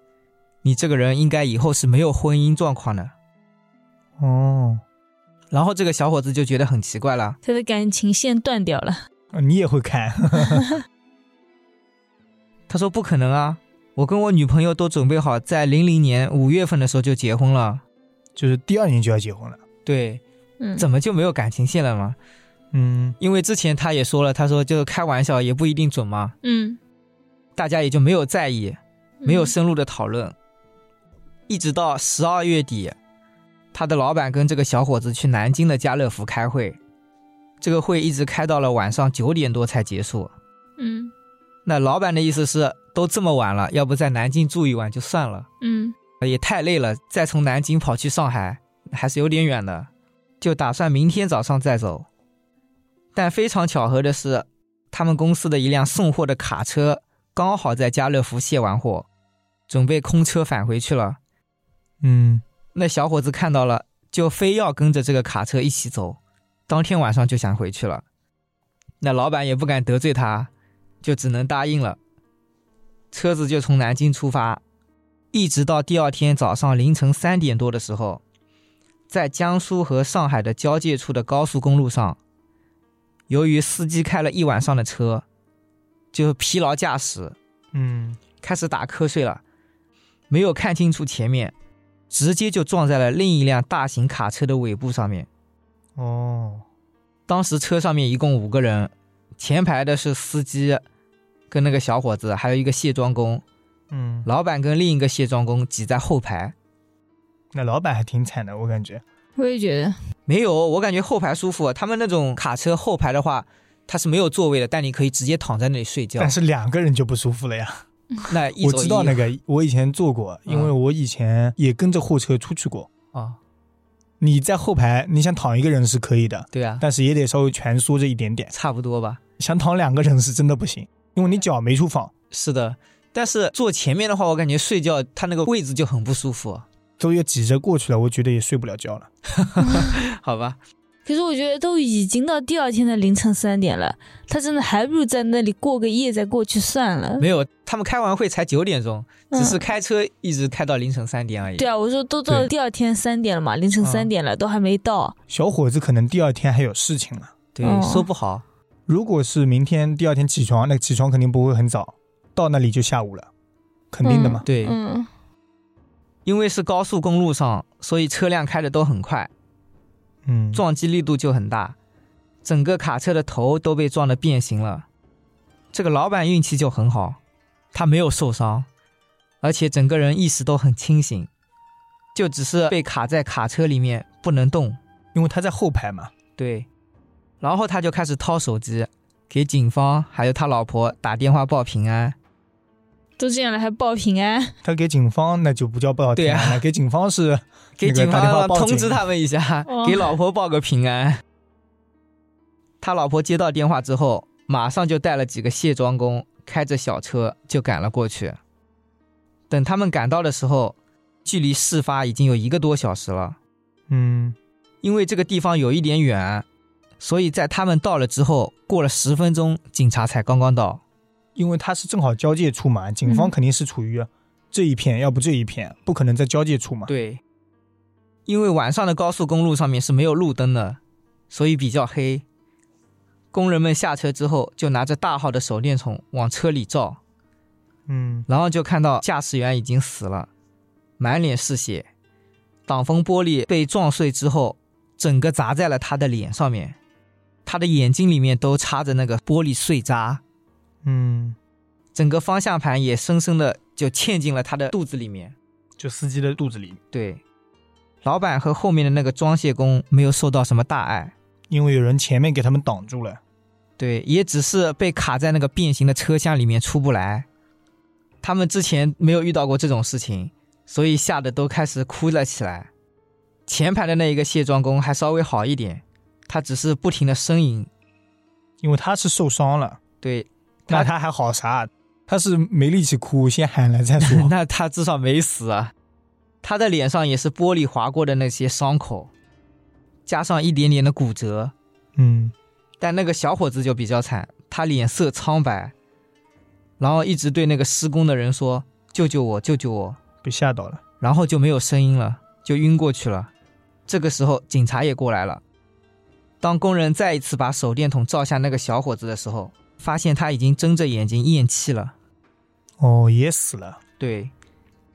你这个人应该以后是没有婚姻状况的。哦，”然后这个小伙子就觉得很奇怪了，他的感情线断掉了。啊你也会看。他说：“不可能啊，我跟我女朋友都准备好在零零年五月份的时候就结婚了。就是第二年就要结婚了。对，嗯，怎么就没有感情线了吗？”嗯，因为之前他也说了，他说就是开玩笑，也不一定准嘛，嗯。大家也就没有在意，没有嗯深入的讨论。一直到十二月底，他的老板跟这个小伙子去南京的家乐福开会，这个会一直开到了晚上九点多才结束。嗯。那老板的意思是，都这么晚了，要不在南京住一晚就算了，嗯。也太累了，再从南京跑去上海还是有点远的，就打算明天早上再走。但非常巧合的是，他们公司的一辆送货的卡车刚好在家乐福卸完货，准备空车返回去了。嗯，那小伙子看到了，就非要跟着这个卡车一起走，当天晚上就想回去了。那老板也不敢得罪他，就只能答应了。车子就从南京出发，一直到第二天早上凌晨三点多的时候，在江苏和上海的交界处的高速公路上，由于司机开了一晚上的车，就疲劳驾驶，嗯，开始打瞌睡了，没有看清楚前面，直接就撞在了另一辆大型卡车的尾部上面。哦，当时车上面一共五个人，前排的是司机，跟那个小伙子，还有一个卸妆工，嗯，老板跟另一个卸妆工挤在后排。那老板还挺惨的，我感觉。我也觉得，没有，我感觉后排舒服。他们那种卡车后排的话，它是没有座位的，但你可以直接躺在那里睡觉但。是两个人就不舒服了呀。那一我知道那个，我以前坐过，因为我以前也跟着货车出去过。啊，你在后排，你想躺一个人是可以的，对啊，但是也得稍微蜷缩着一点点。差不多吧。想躺两个人是真的不行，因为你脚没处放，是的，但是坐前面的话，我感觉睡觉它那个位置就很不舒服，都要挤着过去了，我觉得也睡不了觉了。好吧？可是我觉得都已经到第二天的凌晨三点了，他真的还不如在那里过个夜再过去算了。没有，他们开完会才九点钟，只嗯是开车一直开到凌晨三点而已。对啊，我说都到第二天三点了嘛，凌晨三点了，都还没到。小伙子可能第二天还有事情了。对，哦说不好。如果是明天第二天起床，那起床肯定不会很早，到那里就下午了，肯定的嘛。对，嗯因为是高速公路上，所以车辆开的都很快，嗯，撞击力度就很大，整个卡车的头都被撞得变形了。这个老板运气就很好，他没有受伤，而且整个人意识都很清醒，就只是被卡在卡车里面不能动。因为他在后排嘛。对，然后他就开始掏手机，给警方还有他老婆打电话报平安。都这样了还报平安，他给警方那就不叫报平安了，给警方是给警方通知他们一下，哦给老婆报个平安。他老婆接到电话之后，马上就带了几个卸妆工，开着小车就赶了过去。等他们赶到的时候，距离事发已经有一个多小时了。嗯因为这个地方有一点远，所以在他们到了之后，过了十分钟，警察才刚刚到。因为它是正好交界处嘛，警方嗯肯定是处于这一片，要不这一片，不可能在交界处嘛。对，因为晚上的高速公路上面是没有路灯的，所以比较黑。工人们下车之后，就拿着大号的手电筒往车里照，嗯然后就看到驾驶员已经死了，满脸是血，挡风玻璃被撞碎之后，整个砸在了他的脸上面，他的眼睛里面都插着那个玻璃碎渣，嗯，整个方向盘也深深的就嵌进了他的肚子里面。就司机的肚子里，对，老板和后面的那个装卸工没有受到什么大碍。因为有人前面给他们挡住了。对，也只是被卡在那个变形的车厢里面出不来。他们之前没有遇到过这种事情，所以吓得都开始哭了起来。前排的那一个卸妆工还稍微好一点，他只是不停的呻吟。因为他是受伤了，对，那他还好啥？他是没力气哭，先喊了再说。那他至少没死啊。他的脸上也是玻璃划过的那些伤口，加上一点点的骨折。嗯，但那个小伙子就比较惨，他脸色苍白，然后一直对那个施工的人说：“救救我，救救我！”被吓到了。然后就没有声音了，就晕过去了。这个时候警察也过来了。当工人再一次把手电筒照向那个小伙子的时候，发现他已经睁着眼睛咽气了。哦，也死了。对，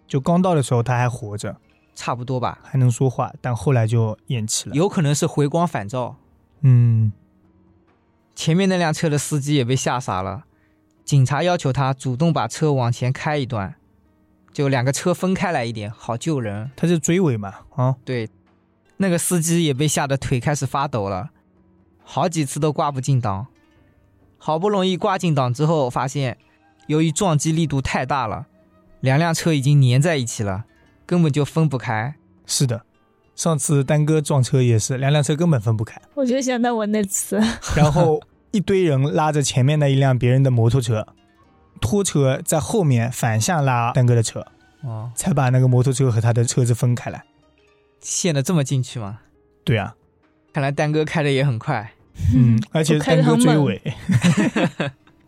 就刚到的时候他还活着，差不多吧，还能说话，但后来就咽气了。有可能是回光返照。嗯，前面那辆车的司机也被吓傻了。警察要求他主动把车往前开一段，就两个车分开来一点，好救人。他是追尾嘛？啊，对，那个司机也被吓得腿开始发抖了，好几次都挂不进档。好不容易挂进档之后，发现由于撞击力度太大了，两辆车已经粘在一起了，根本就分不开。是的，上次丹哥撞车也是，两辆车根本分不开。我就想到我那次，然后一堆人拉着前面那一辆别人的摩托车，拖车在后面反向拉丹哥的车，哦，才把那个摩托车和他的车子分开来。陷得这么进去吗？对啊，看来丹哥开的也很快。嗯，而且我开得丹哥很猛追尾，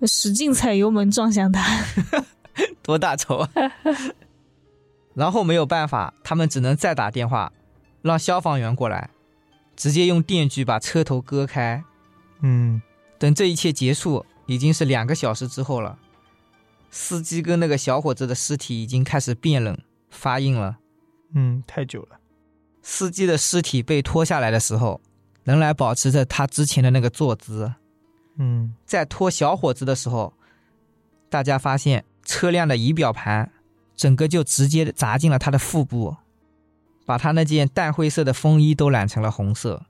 使劲踩油门撞向他。多大仇啊！然后没有办法，他们只能再打电话，让消防员过来，直接用电锯把车头割开。嗯，等这一切结束，已经是两个小时之后了。司机跟那个小伙子的尸体已经开始变冷发硬了。嗯，太久了。司机的尸体被拖下来的时候，仍然保持着他之前的那个坐姿。嗯，在拖小伙子的时候，大家发现车辆的仪表盘整个就直接砸进了他的腹部，把他那件淡灰色的风衣都染成了红色。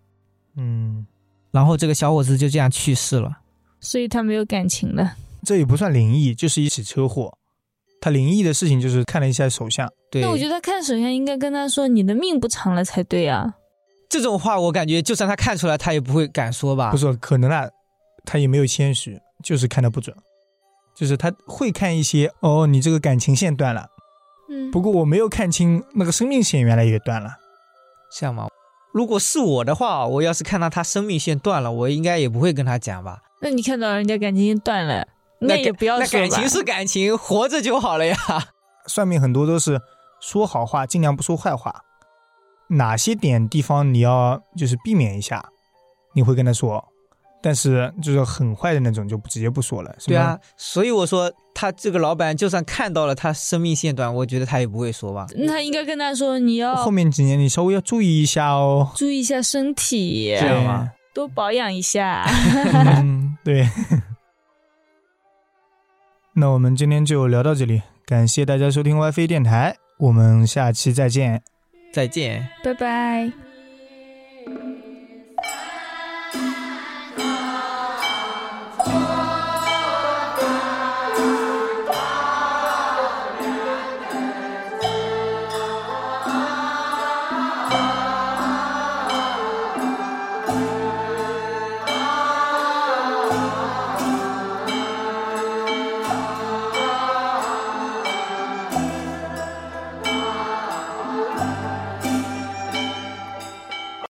嗯，然后这个小伙子就这样去世了。所以他没有感情了。这也不算灵异，就是一起车祸。他灵异的事情就是看了一下手相，对，那我觉得看手相应该跟他说你的命不长了才对啊。这种话我感觉就算他看出来，他也不会敢说吧？不是可能啊，他也没有谦虚，就是看的不准，就是他会看一些哦，你这个感情线断了，嗯，不过我没有看清那个生命线原来也断了。这样吗？如果是我的话，我要是看到他生命线断了，我应该也不会跟他讲吧。那你看到人家感情线断了，那也不要说感情是感情，活着就好了呀。算命很多都是说好话，尽量不说坏话。哪些点地方你要就是避免一下，你会跟他说，但是就是很坏的那种就直接不说了。对啊，，所以我说他这个老板就算看到了他生命线短，我觉得他也不会说吧。那他应该跟他说你要后面几年你稍微要注意一下哦。注意一下身体，这样吗多保养一下。嗯，对。那我们今天就聊到这里，感谢大家收听 WiFi 电台，我们下期再见。再见。拜拜。